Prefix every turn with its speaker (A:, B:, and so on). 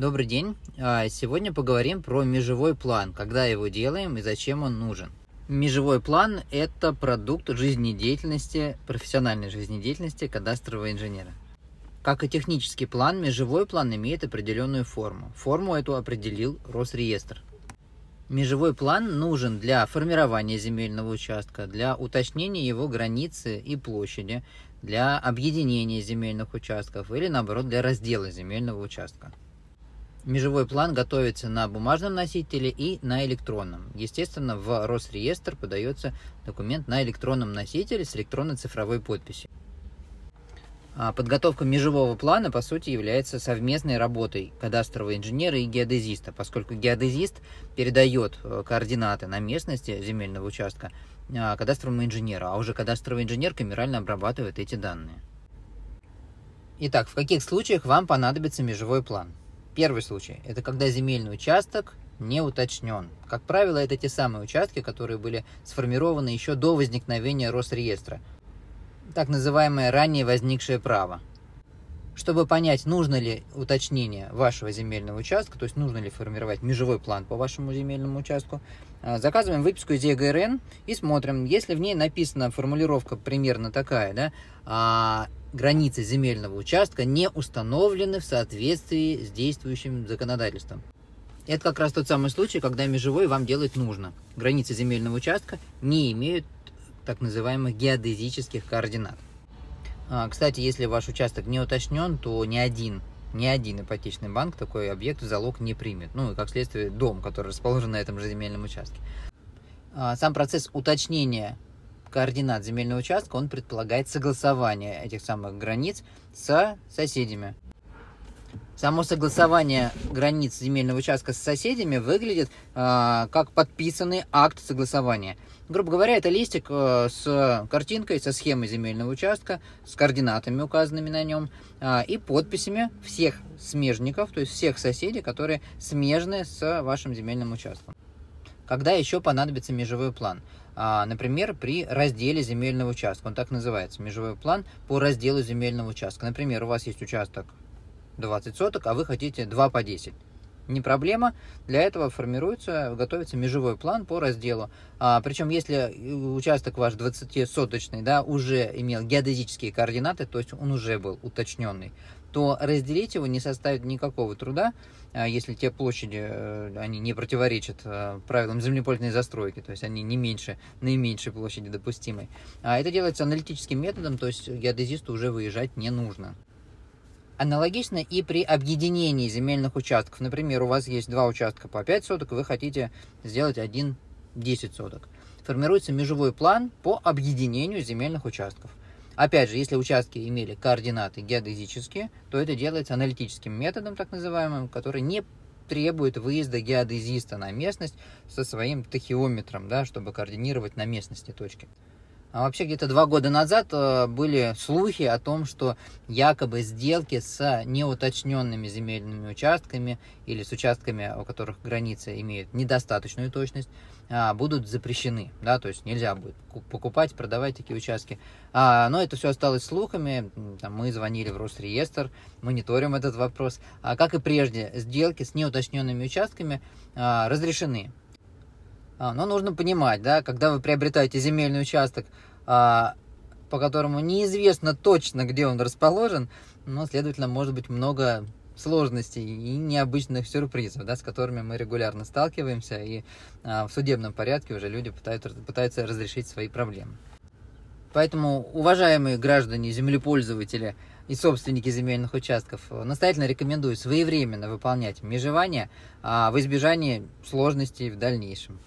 A: Добрый день. А, сегодня поговорим про межевой план, когда его делаем и зачем он нужен. Межевой план – это продукт жизнедеятельности, профессиональной жизнедеятельности кадастрового инженера. Как и технический план, межевой план имеет определенную форму. Форму эту определил Росреестр. Межевой план нужен для формирования земельного участка, для уточнения его границы и площади, для объединения земельных участков или, наоборот, для раздела земельного участка. Межевой план готовится на бумажном носителе и на электронном. Естественно, в Росреестр подается документ на электронном носителе с электронной цифровой подписью. А подготовка межевого плана, по сути, является совместной работой кадастрового инженера и геодезиста, поскольку геодезист передает э, координаты на местности земельного участка а, кадастровому инженеру, а уже кадастровый инженер камерально обрабатывает эти данные. Итак, в каких случаях вам понадобится межевой план? Первый случай – это когда земельный участок не уточнен. Как правило, это те самые участки, которые были сформированы еще до возникновения Росреестра. Так называемое ранее возникшее право. Чтобы понять, нужно ли уточнение вашего земельного участка, то есть нужно ли формировать межевой план по вашему земельному участку, а, заказываем выписку из ЕГРН и смотрим, если в ней написана формулировка примерно такая, да, а, границы земельного участка не установлены в соответствии с действующим законодательством. Это как раз тот самый случай, когда межевой вам делать нужно. Границы земельного участка не имеют так называемых геодезических координат. А, кстати, если ваш участок не уточнен, то ни один, ни один ипотечный банк такой объект в залог не примет. Ну и как следствие дом, который расположен на этом же земельном участке. А, сам процесс уточнения координат земельного участка, он предполагает согласование этих самых границ с соседями. Само согласование границ земельного участка с соседями выглядит э, как подписанный акт согласования. Грубо говоря, это листик э, с картинкой, со схемой земельного участка, с координатами, указанными на нем, э, и подписями всех смежников, то есть всех соседей, которые смежны с вашим земельным участком. Когда еще понадобится межевой план? А, например, при разделе земельного участка. Он так называется, межевой план по разделу земельного участка. Например, у вас есть участок 20 соток, а вы хотите 2 по 10. Не проблема. Для этого формируется, готовится межевой план по разделу. А, причем, если участок ваш 20-соточный, да, уже имел геодезические координаты, то есть он уже был уточненный, то разделить его не составит никакого труда, а, если те площади, э, они не противоречат э, правилам землепольной застройки, то есть они не меньше наименьшей площади допустимой. А это делается аналитическим методом, то есть геодезисту уже выезжать не нужно. Аналогично и при объединении земельных участков. Например, у вас есть два участка по 5 соток, вы хотите сделать один 10 соток. Формируется межевой план по объединению земельных участков. Опять же, если участки имели координаты геодезические, то это делается аналитическим методом, так называемым, который не требует выезда геодезиста на местность со своим тахиометром, да, чтобы координировать на местности точки. А вообще где-то два года назад э, были слухи о том, что якобы сделки с неуточненными земельными участками или с участками, у которых границы имеют недостаточную точность, а, будут запрещены. Да, то есть нельзя будет покупать, продавать такие участки. А, но это все осталось слухами. Мы звонили в Росреестр, мониторим этот вопрос. А, как и прежде, сделки с неуточненными участками разрешены. А, но нужно понимать, да, когда вы приобретаете земельный участок, а, по которому неизвестно точно, где он расположен, но, следовательно, может быть много сложностей и необычных сюрпризов, да, с которыми мы регулярно сталкиваемся, и а, в судебном порядке уже люди пытаются, пытаются разрешить свои проблемы. Поэтому, уважаемые граждане, землепользователи и собственники земельных участков, настоятельно рекомендую своевременно выполнять межевание в избежании сложностей в дальнейшем.